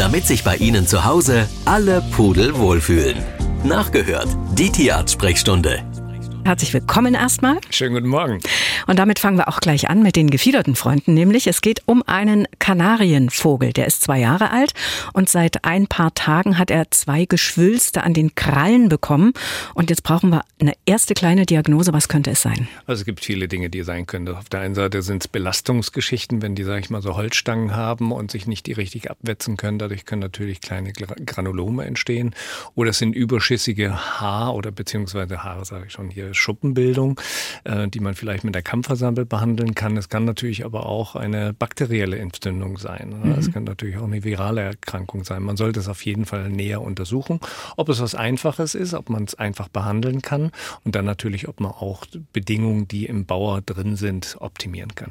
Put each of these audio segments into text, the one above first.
damit sich bei Ihnen zu Hause alle Pudel wohlfühlen. Nachgehört, die Tierarzt-Sprechstunde. Herzlich willkommen erstmal. Schönen guten Morgen. Und damit fangen wir auch gleich an mit den gefiederten Freunden, nämlich es geht um einen Kanarienvogel. Der ist zwei Jahre alt und seit ein paar Tagen hat er zwei Geschwülste an den Krallen bekommen. Und jetzt brauchen wir eine erste kleine Diagnose. Was könnte es sein? Also es gibt viele Dinge, die sein können. Auf der einen Seite sind es Belastungsgeschichten, wenn die, sage ich mal, so Holzstangen haben und sich nicht die richtig abwetzen können. Dadurch können natürlich kleine Granulome entstehen. Oder es sind überschüssige Haar- oder beziehungsweise Haare, sage ich schon hier, Schuppenbildung, äh, die man vielleicht mit der Kampfersammel behandeln kann. Es kann natürlich aber auch eine bakterielle Entzündung sein. Mhm. Es kann natürlich auch eine virale Erkrankung sein. Man sollte es auf jeden Fall näher untersuchen, ob es was Einfaches ist, ob man es einfach behandeln kann und dann natürlich, ob man auch Bedingungen, die im Bauer drin sind, optimieren kann.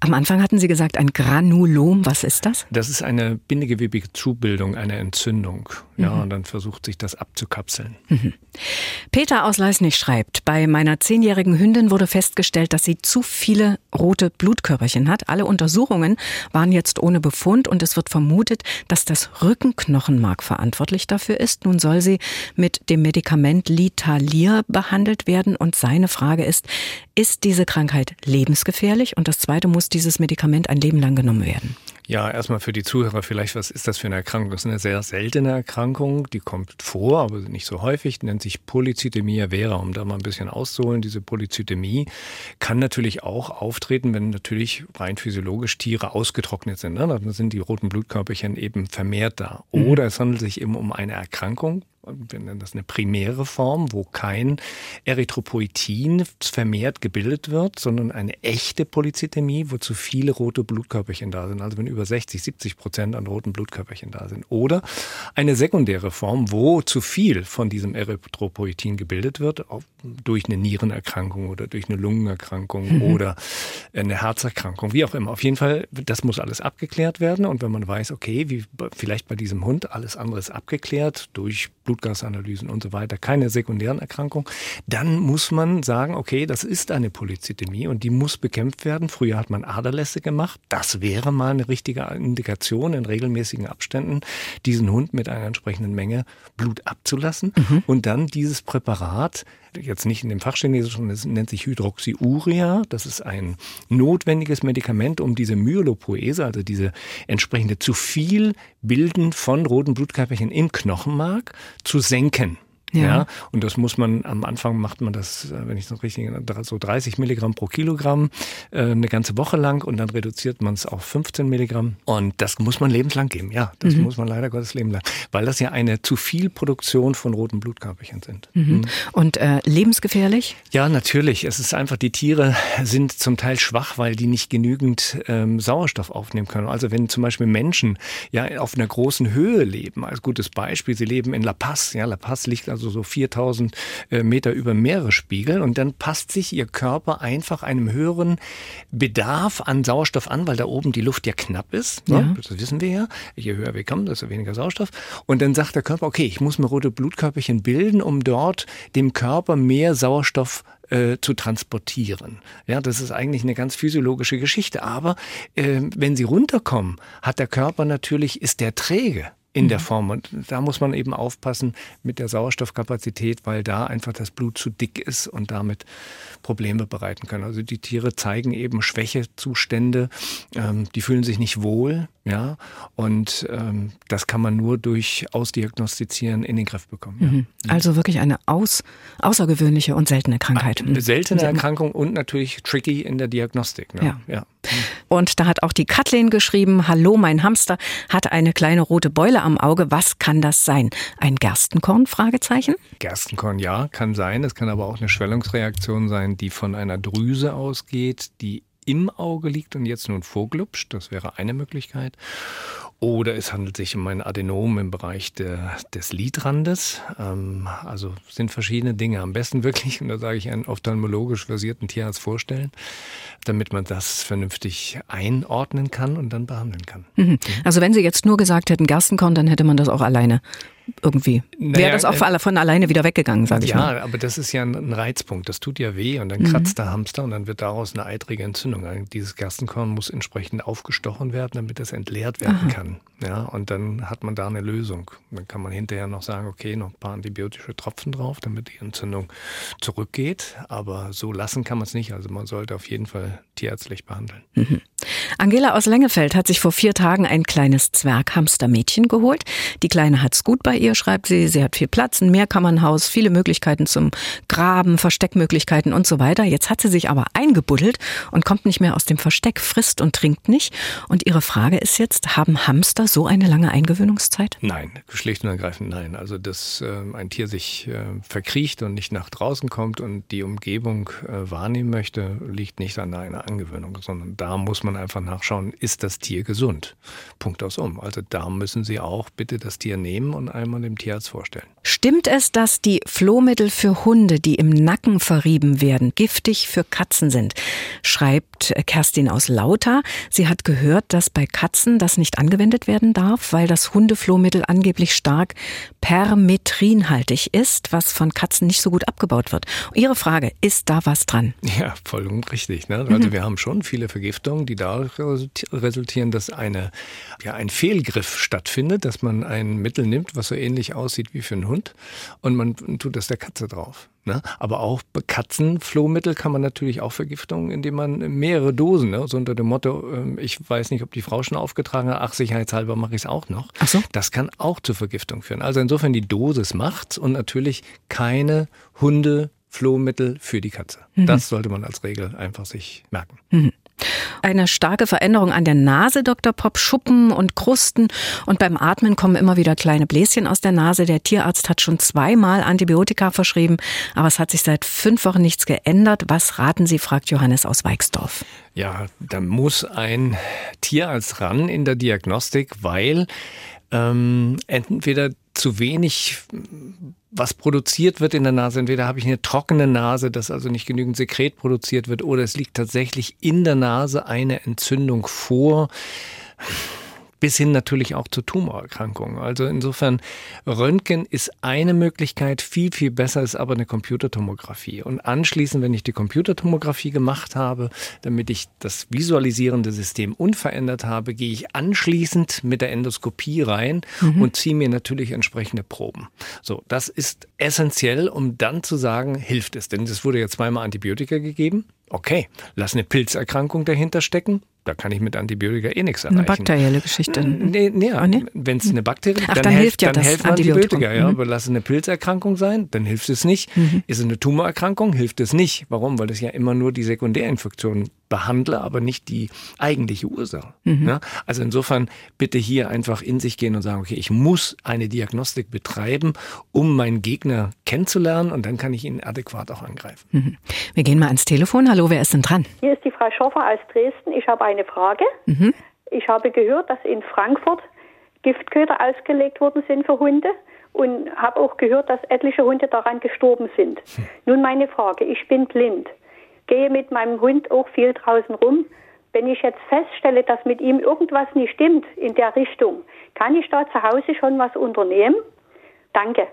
Am Anfang hatten Sie gesagt, ein Granulom. Was ist das? Das ist eine bindegewebige Zubildung, eine Entzündung. Ja, mhm. und dann versucht sich das abzukapseln. Mhm. Peter aus Leisnig schreibt, bei meiner zehnjährigen Hündin wurde festgestellt, dass sie zu viele rote Blutkörperchen hat. Alle Untersuchungen waren jetzt ohne Befund und es wird vermutet, dass das Rückenknochenmark verantwortlich dafür ist. Nun soll sie mit dem Medikament Litalir behandelt werden und seine Frage ist, ist diese Krankheit lebensgefährlich? Und das zweite, muss dieses Medikament ein Leben lang genommen werden? Ja, erstmal für die Zuhörer vielleicht, was ist das für eine Erkrankung? Das ist eine sehr seltene Erkrankung, die kommt vor, aber nicht so häufig, die nennt sich Polycythemia vera, um da mal ein bisschen auszuholen. Diese Polycythemie kann natürlich auch auftreten, wenn natürlich rein physiologisch Tiere ausgetrocknet sind. Ne? Dann sind die roten Blutkörperchen eben vermehrt da. Mhm. Oder es handelt sich eben um eine Erkrankung, wir nennen das eine primäre Form, wo kein Erythropoetin vermehrt gebildet wird, sondern eine echte Polycythemie, wo zu viele rote Blutkörperchen da sind. Also wenn über 60, 70 Prozent an roten Blutkörperchen da sind. Oder eine sekundäre Form, wo zu viel von diesem Erythropoetin gebildet wird, durch eine Nierenerkrankung oder durch eine Lungenerkrankung mhm. oder eine Herzerkrankung, wie auch immer. Auf jeden Fall, das muss alles abgeklärt werden. Und wenn man weiß, okay, wie vielleicht bei diesem Hund alles andere ist abgeklärt durch Blutgasanalysen und so weiter, keine sekundären Erkrankungen, dann muss man sagen, okay, das ist eine Polycythemie und die muss bekämpft werden. Früher hat man Aderlässe gemacht. Das wäre mal eine richtige Indikation in regelmäßigen Abständen, diesen Hund mit einer entsprechenden Menge Blut abzulassen mhm. und dann dieses Präparat jetzt nicht in dem Fachchinesischen, es nennt sich Hydroxyurea. Das ist ein notwendiges Medikament, um diese Myelopoese, also diese entsprechende zu viel Bilden von roten Blutkörperchen im Knochenmark zu senken. Ja. ja. Und das muss man, am Anfang macht man das, äh, wenn ich es noch richtig, so 30 Milligramm pro Kilogramm äh, eine ganze Woche lang und dann reduziert man es auf 15 Milligramm. Und das muss man lebenslang geben. Ja, das mhm. muss man leider Gottes Leben lang. Weil das ja eine zu viel Produktion von roten Blutkörperchen sind. Mhm. Mhm. Und äh, lebensgefährlich? Ja, natürlich. Es ist einfach, die Tiere sind zum Teil schwach, weil die nicht genügend ähm, Sauerstoff aufnehmen können. Also wenn zum Beispiel Menschen ja auf einer großen Höhe leben, als gutes Beispiel, sie leben in La Paz. Ja, La Paz liegt also also so 4000 äh, Meter über Meeresspiegel. Und dann passt sich ihr Körper einfach einem höheren Bedarf an Sauerstoff an, weil da oben die Luft ja knapp ist. Ne? Ja. Das wissen wir ja. Je höher wir kommen, desto weniger Sauerstoff. Und dann sagt der Körper, okay, ich muss mir rote Blutkörperchen bilden, um dort dem Körper mehr Sauerstoff äh, zu transportieren. Ja, das ist eigentlich eine ganz physiologische Geschichte. Aber äh, wenn sie runterkommen, hat der Körper natürlich, ist der träge in mhm. der Form. Und da muss man eben aufpassen mit der Sauerstoffkapazität, weil da einfach das Blut zu dick ist und damit Probleme bereiten kann. Also die Tiere zeigen eben Schwächezustände, ähm, die fühlen sich nicht wohl, ja, und ähm, das kann man nur durch Ausdiagnostizieren in den Griff bekommen. Ja. Mhm. Also wirklich eine aus, außergewöhnliche und seltene Krankheit. Eine seltene Erkrankung und natürlich tricky in der Diagnostik. Ne? Ja. ja. Und da hat auch die Kathleen geschrieben, hallo, mein Hamster hat eine kleine rote Beule am Auge. Was kann das sein? Ein Gerstenkorn? Fragezeichen? Gerstenkorn, ja, kann sein. Es kann aber auch eine Schwellungsreaktion sein, die von einer Drüse ausgeht, die im Auge liegt und jetzt nun vorglupscht. Das wäre eine Möglichkeit. Oder es handelt sich um ein Adenom im Bereich der, des Lidrandes. Ähm, also sind verschiedene Dinge. Am besten wirklich, und da sage ich einen ophthalmologisch versierten Tierarzt vorstellen, damit man das vernünftig einordnen kann und dann behandeln kann. Mhm. Also wenn Sie jetzt nur gesagt hätten Gerstenkorn, dann hätte man das auch alleine irgendwie naja, wäre das auch äh, von alleine wieder weggegangen, sage ich ja, mal. Ja, aber das ist ja ein Reizpunkt. Das tut ja weh und dann kratzt mhm. der Hamster und dann wird daraus eine eitrige Entzündung. Also dieses Gerstenkorn muss entsprechend aufgestochen werden, damit es entleert werden Aha. kann. Ja, und dann hat man da eine Lösung. Dann kann man hinterher noch sagen, okay, noch ein paar antibiotische Tropfen drauf, damit die Entzündung zurückgeht. Aber so lassen kann man es nicht. Also man sollte auf jeden Fall tierärztlich behandeln. Mhm. Angela aus Lengefeld hat sich vor vier Tagen ein kleines Zwerghamstermädchen geholt. Die Kleine hat's gut bei ihr, schreibt sie. Sie hat viel Platz, ein Mehrkammernhaus, viele Möglichkeiten zum Graben, Versteckmöglichkeiten und so weiter. Jetzt hat sie sich aber eingebuddelt und kommt nicht mehr aus dem Versteck, frisst und trinkt nicht. Und ihre Frage ist jetzt, haben Hamster so eine lange Eingewöhnungszeit? Nein, schlicht und ergreifend nein. Also, dass äh, ein Tier sich äh, verkriecht und nicht nach draußen kommt und die Umgebung äh, wahrnehmen möchte, liegt nicht an einer Angewöhnung, sondern da muss man einfach nachschauen, ist das Tier gesund? Punkt aus um. Also da müssen Sie auch bitte das Tier nehmen und einmal dem Tierarzt vorstellen. Stimmt es, dass die Flohmittel für Hunde, die im Nacken verrieben werden, giftig für Katzen sind? Schreibt Kerstin aus Lauter. Sie hat gehört, dass bei Katzen das nicht angewendet werden darf, weil das Hundeflohmittel angeblich stark permetrinhaltig ist, was von Katzen nicht so gut abgebaut wird. Ihre Frage, ist da was dran? Ja, voll und richtig. Ne? Also mhm. wir haben schon viele Vergiftungen, die dadurch resultieren, dass eine, ja, ein Fehlgriff stattfindet, dass man ein Mittel nimmt, was so ähnlich aussieht wie für einen Hund und man tut das der Katze drauf. Ne? Aber auch Katzenflohmittel kann man natürlich auch Vergiftungen, indem man mehrere Dosen, ne? so unter dem Motto, ähm, ich weiß nicht, ob die Frau schon aufgetragen hat, ach, sicherheitshalber mache ich es auch noch. Ach so. Das kann auch zur Vergiftung führen. Also insofern die Dosis macht's und natürlich keine Hunde Flohmittel für die Katze. Mhm. Das sollte man als Regel einfach sich merken. Mhm. Eine starke Veränderung an der Nase, Dr. Pop, Schuppen und Krusten. Und beim Atmen kommen immer wieder kleine Bläschen aus der Nase. Der Tierarzt hat schon zweimal Antibiotika verschrieben, aber es hat sich seit fünf Wochen nichts geändert. Was raten Sie, fragt Johannes aus Weixdorf. Ja, da muss ein Tierarzt ran in der Diagnostik, weil ähm, entweder zu wenig was produziert wird in der Nase. Entweder habe ich eine trockene Nase, dass also nicht genügend Sekret produziert wird, oder es liegt tatsächlich in der Nase eine Entzündung vor bis hin natürlich auch zu Tumorerkrankungen. Also insofern, Röntgen ist eine Möglichkeit, viel, viel besser ist aber eine Computertomographie. Und anschließend, wenn ich die Computertomographie gemacht habe, damit ich das visualisierende System unverändert habe, gehe ich anschließend mit der Endoskopie rein mhm. und ziehe mir natürlich entsprechende Proben. So, das ist essentiell, um dann zu sagen, hilft es. Denn es wurde ja zweimal Antibiotika gegeben. Okay, lass eine Pilzerkrankung dahinter stecken da kann ich mit Antibiotika eh nichts erreichen. Eine bakterielle Geschichte. Nee, nee, oh, nee? wenn es eine Bakterie ist, dann, dann, hilft, ja dann helfen Antibiotika. Ja, mhm. aber lass es eine Pilzerkrankung sein, dann hilft es nicht. Mhm. Ist es eine Tumorerkrankung, hilft es nicht. Warum? Weil es ja immer nur die Sekundärinfektion behandle, aber nicht die eigentliche Ursache. Mhm. Ja? Also insofern bitte hier einfach in sich gehen und sagen, okay, ich muss eine Diagnostik betreiben, um meinen Gegner kennenzulernen und dann kann ich ihn adäquat auch angreifen. Mhm. Wir gehen mal ans Telefon. Hallo, wer ist denn dran? Hier ist die Frau Schoffer aus Dresden. Ich habe eine Frage. Mhm. Ich habe gehört, dass in Frankfurt Giftköder ausgelegt worden sind für Hunde und habe auch gehört, dass etliche Hunde daran gestorben sind. Hm. Nun meine Frage, ich bin blind gehe mit meinem Hund auch viel draußen rum. Wenn ich jetzt feststelle, dass mit ihm irgendwas nicht stimmt in der Richtung, kann ich da zu Hause schon was unternehmen? Danke.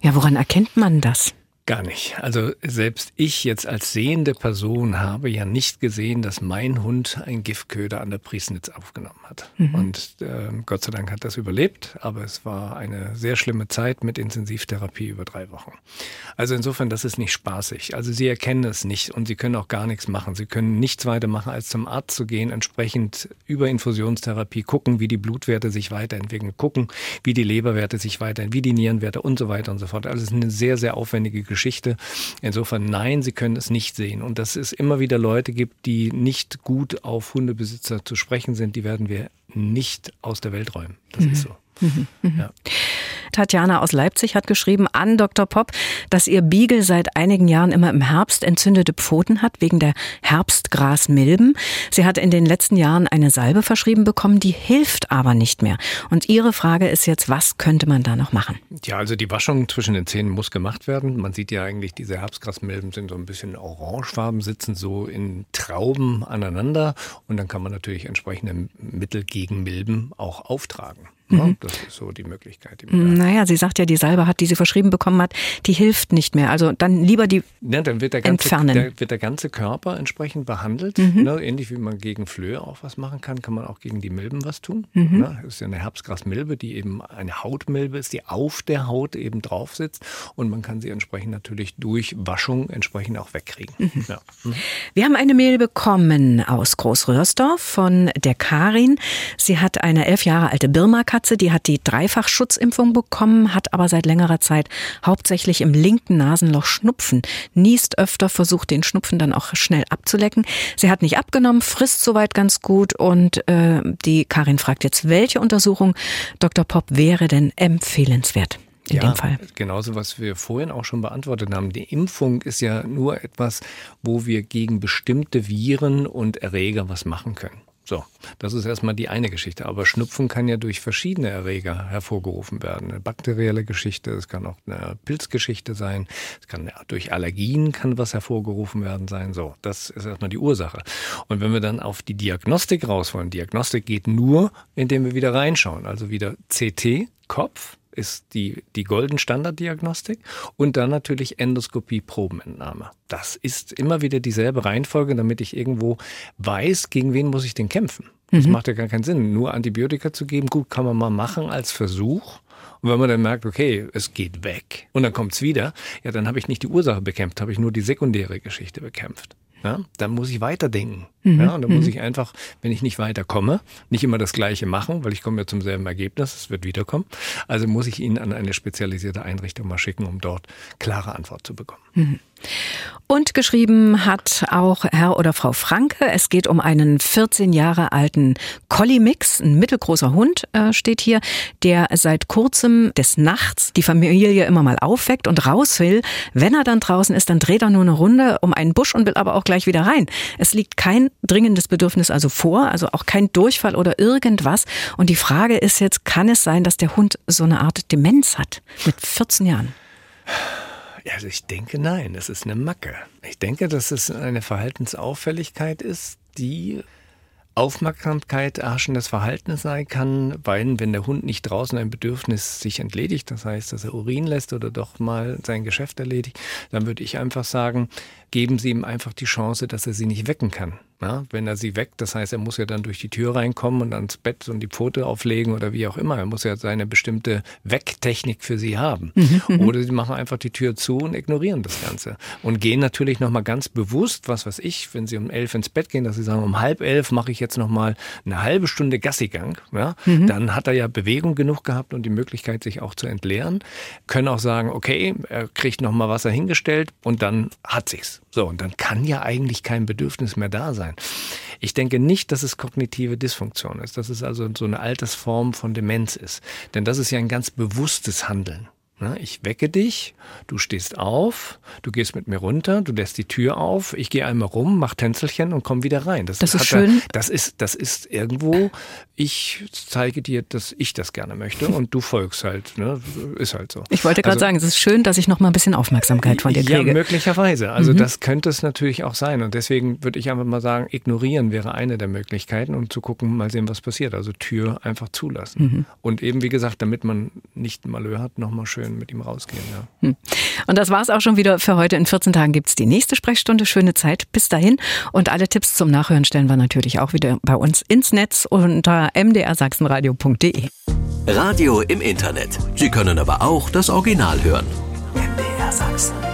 Ja, woran erkennt man das? Gar nicht. Also selbst ich jetzt als sehende Person habe ja nicht gesehen, dass mein Hund ein Giftköder an der Priesnitz aufgenommen hat. Mhm. Und äh, Gott sei Dank hat das überlebt, aber es war eine sehr schlimme Zeit mit Intensivtherapie über drei Wochen. Also insofern, das ist nicht spaßig. Also Sie erkennen es nicht und Sie können auch gar nichts machen. Sie können nichts weiter machen, als zum Arzt zu gehen, entsprechend über Infusionstherapie gucken, wie die Blutwerte sich weiterentwickeln, gucken, wie die Leberwerte sich weiterentwickeln, wie die Nierenwerte und so weiter und so fort. Also es ist eine sehr, sehr aufwendige Geschichte. Insofern nein, Sie können es nicht sehen. Und dass es immer wieder Leute gibt, die nicht gut auf Hundebesitzer zu sprechen sind, die werden wir nicht aus der Welt räumen. Das mhm. ist so. Mhm. Mhm. Ja. Tatjana aus Leipzig hat geschrieben an Dr. Popp, dass ihr Beagle seit einigen Jahren immer im Herbst entzündete Pfoten hat, wegen der Herbstgrasmilben. Sie hat in den letzten Jahren eine Salbe verschrieben bekommen, die hilft aber nicht mehr. Und ihre Frage ist jetzt, was könnte man da noch machen? Ja, also die Waschung zwischen den Zähnen muss gemacht werden. Man sieht ja eigentlich, diese Herbstgrasmilben sind so ein bisschen orangefarben, sitzen so in Trauben aneinander und dann kann man natürlich entsprechende Mittel gegen Milben auch auftragen. Mhm. Das ist so die Möglichkeit. Die naja, sie sagt ja, die Salbe hat, die sie verschrieben bekommen hat, die hilft nicht mehr. Also dann lieber die ja, dann wird der ganze, entfernen. Der, wird der ganze Körper entsprechend behandelt. Mhm. Ne? Ähnlich wie man gegen Flöhe auch was machen kann, kann man auch gegen die Milben was tun. Mhm. Ne? Das ist ja eine Herbstgrasmilbe, die eben eine Hautmilbe ist, die auf der Haut eben drauf sitzt. Und man kann sie entsprechend natürlich durch Waschung entsprechend auch wegkriegen. Mhm. Ja. Mhm. Wir haben eine Mail bekommen aus Großröhrsdorf von der Karin. Sie hat eine elf Jahre alte Birma-Katze, die hat die Dreifachschutzimpfung bekommen, hat aber seit längerer Zeit hauptsächlich im linken Nasenloch Schnupfen, niest öfter, versucht den Schnupfen dann auch schnell abzulecken. Sie hat nicht abgenommen, frisst soweit ganz gut und äh, die Karin fragt jetzt, welche Untersuchung Dr. Popp wäre denn empfehlenswert? in ja, dem Fall. Genauso, was wir vorhin auch schon beantwortet haben. Die Impfung ist ja nur etwas, wo wir gegen bestimmte Viren und Erreger was machen können. So, das ist erstmal die eine Geschichte. Aber Schnupfen kann ja durch verschiedene Erreger hervorgerufen werden. Eine bakterielle Geschichte, es kann auch eine Pilzgeschichte sein, es kann durch Allergien kann was hervorgerufen werden sein. So, das ist erstmal die Ursache. Und wenn wir dann auf die Diagnostik raus wollen, Diagnostik geht nur, indem wir wieder reinschauen. Also wieder CT, Kopf, ist die, die Golden Standard Diagnostik und dann natürlich Endoskopie Probenentnahme. Das ist immer wieder dieselbe Reihenfolge, damit ich irgendwo weiß, gegen wen muss ich denn kämpfen. Das mhm. macht ja gar keinen Sinn. Nur Antibiotika zu geben, gut, kann man mal machen als Versuch. Und wenn man dann merkt, okay, es geht weg und dann kommt's wieder, ja, dann habe ich nicht die Ursache bekämpft, habe ich nur die sekundäre Geschichte bekämpft. Ja, dann muss ich weiterdenken. Mhm. Ja, und dann muss mhm. ich einfach, wenn ich nicht weiterkomme, nicht immer das Gleiche machen, weil ich komme ja zum selben Ergebnis, es wird wiederkommen. Also muss ich ihn an eine spezialisierte Einrichtung mal schicken, um dort klare Antwort zu bekommen. Mhm. Und geschrieben hat auch Herr oder Frau Franke. Es geht um einen 14 Jahre alten Collie-Mix, ein mittelgroßer Hund äh, steht hier, der seit kurzem des Nachts die Familie immer mal aufweckt und raus will. Wenn er dann draußen ist, dann dreht er nur eine Runde um einen Busch und will aber auch gleich wieder rein. Es liegt kein dringendes Bedürfnis also vor, also auch kein Durchfall oder irgendwas. Und die Frage ist jetzt, kann es sein, dass der Hund so eine Art Demenz hat mit 14 Jahren? Also ich denke nein, das ist eine Macke. Ich denke, dass es eine Verhaltensauffälligkeit ist, die Aufmerksamkeit erhaschendes Verhalten sein kann, weil wenn der Hund nicht draußen ein Bedürfnis sich entledigt, das heißt, dass er Urin lässt oder doch mal sein Geschäft erledigt, dann würde ich einfach sagen, geben Sie ihm einfach die Chance, dass er sie nicht wecken kann. Ja, wenn er sie weckt, das heißt, er muss ja dann durch die Tür reinkommen und ans Bett und die Pfote auflegen oder wie auch immer. Er muss ja seine bestimmte Wecktechnik für sie haben. Mhm, mhm. oder sie machen einfach die Tür zu und ignorieren das Ganze. Und gehen natürlich nochmal ganz bewusst, was weiß ich, wenn sie um elf ins Bett gehen, dass sie sagen, um halb elf mache ich jetzt nochmal eine halbe Stunde Gassigang. Ja, mhm. Dann hat er ja Bewegung genug gehabt und die Möglichkeit, sich auch zu entleeren. Können auch sagen, okay, er kriegt nochmal Wasser hingestellt und dann hat sich's. So, und dann kann ja eigentlich kein Bedürfnis mehr da sein. Ich denke nicht, dass es kognitive Dysfunktion ist, dass es also so eine Altersform von Demenz ist. Denn das ist ja ein ganz bewusstes Handeln. Ich wecke dich, du stehst auf, du gehst mit mir runter, du lässt die Tür auf, ich gehe einmal rum, mach Tänzelchen und komm wieder rein. Das, das ist schön. Er, das ist, das ist irgendwo, ich zeige dir, dass ich das gerne möchte und du folgst halt. Ne? Ist halt so. Ich wollte gerade also, sagen, es ist schön, dass ich noch mal ein bisschen Aufmerksamkeit von dir kriege. Ja, möglicherweise. Also mhm. das könnte es natürlich auch sein. Und deswegen würde ich einfach mal sagen, ignorieren wäre eine der Möglichkeiten und zu gucken, mal sehen, was passiert. Also Tür einfach zulassen. Mhm. Und eben, wie gesagt, damit man nicht Malheur hat, nochmal schön bisschen mit ihm rausgehen. Ja. Hm. Und das war es auch schon wieder für heute. In 14 Tagen gibt es die nächste Sprechstunde. Schöne Zeit bis dahin. Und alle Tipps zum Nachhören stellen wir natürlich auch wieder bei uns ins Netz unter mdrsachsenradio.de. Radio im Internet. Sie können aber auch das Original hören. MDR Sachsen.